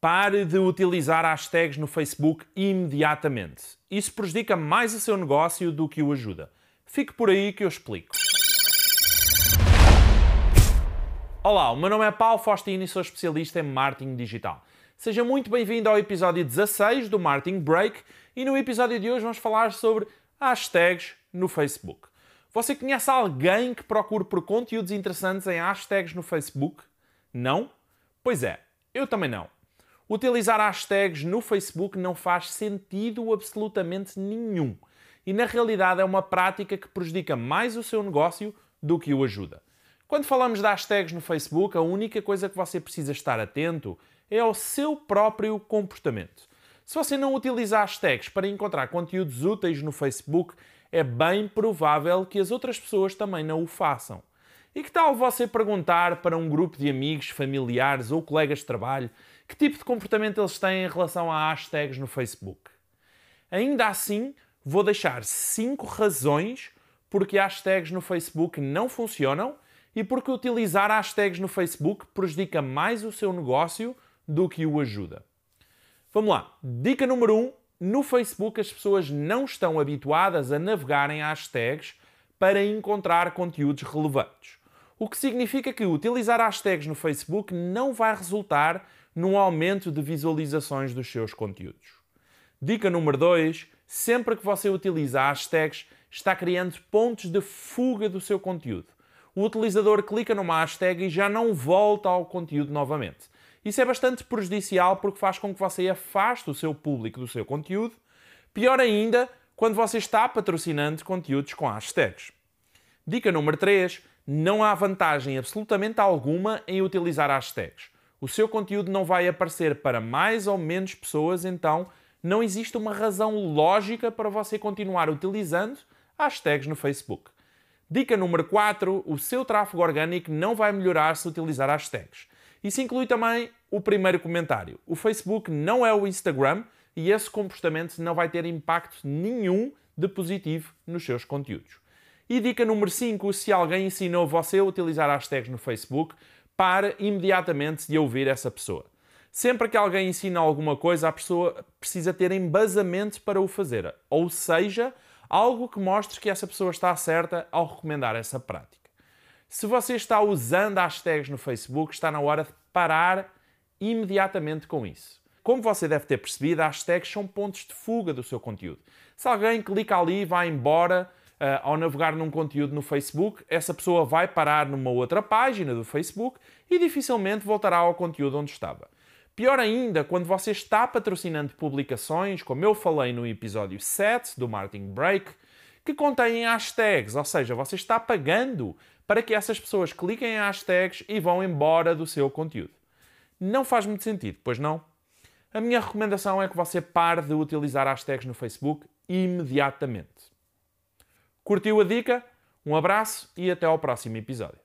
Pare de utilizar hashtags no Facebook imediatamente. Isso prejudica mais o seu negócio do que o ajuda. Fique por aí que eu explico. Olá, o meu nome é Paulo Faustino e sou especialista em marketing digital. Seja muito bem-vindo ao episódio 16 do Marketing Break e no episódio de hoje vamos falar sobre hashtags no Facebook. Você conhece alguém que procure por conteúdos interessantes em hashtags no Facebook? Não? Pois é, eu também não. Utilizar hashtags no Facebook não faz sentido absolutamente nenhum. E na realidade é uma prática que prejudica mais o seu negócio do que o ajuda. Quando falamos de hashtags no Facebook, a única coisa que você precisa estar atento é ao seu próprio comportamento. Se você não utiliza hashtags para encontrar conteúdos úteis no Facebook, é bem provável que as outras pessoas também não o façam. E que tal você perguntar para um grupo de amigos, familiares ou colegas de trabalho que tipo de comportamento eles têm em relação a hashtags no Facebook? Ainda assim, vou deixar 5 razões porque hashtags no Facebook não funcionam e porque utilizar hashtags no Facebook prejudica mais o seu negócio do que o ajuda. Vamos lá. Dica número 1. Um, no Facebook as pessoas não estão habituadas a navegar em hashtags para encontrar conteúdos relevantes. O que significa que utilizar hashtags no Facebook não vai resultar num aumento de visualizações dos seus conteúdos. Dica número 2. Sempre que você utiliza hashtags, está criando pontos de fuga do seu conteúdo. O utilizador clica numa hashtag e já não volta ao conteúdo novamente. Isso é bastante prejudicial porque faz com que você afaste o seu público do seu conteúdo. Pior ainda, quando você está patrocinando conteúdos com hashtags. Dica número 3. Não há vantagem absolutamente alguma em utilizar hashtags. O seu conteúdo não vai aparecer para mais ou menos pessoas, então não existe uma razão lógica para você continuar utilizando hashtags no Facebook. Dica número 4. O seu tráfego orgânico não vai melhorar se utilizar hashtags. Isso inclui também o primeiro comentário. O Facebook não é o Instagram e esse comportamento não vai ter impacto nenhum de positivo nos seus conteúdos. E dica número 5: se alguém ensinou você a utilizar hashtags no Facebook, pare imediatamente de ouvir essa pessoa. Sempre que alguém ensina alguma coisa, a pessoa precisa ter embasamento para o fazer, ou seja, algo que mostre que essa pessoa está certa ao recomendar essa prática. Se você está usando hashtags no Facebook, está na hora de parar imediatamente com isso. Como você deve ter percebido, hashtags são pontos de fuga do seu conteúdo. Se alguém clica ali e vai embora ao navegar num conteúdo no Facebook, essa pessoa vai parar numa outra página do Facebook e dificilmente voltará ao conteúdo onde estava. Pior ainda, quando você está patrocinando publicações, como eu falei no episódio 7 do Marketing Break, que contêm hashtags, ou seja, você está pagando para que essas pessoas cliquem em hashtags e vão embora do seu conteúdo. Não faz muito sentido, pois não? A minha recomendação é que você pare de utilizar hashtags no Facebook imediatamente. Curtiu a dica? Um abraço e até ao próximo episódio.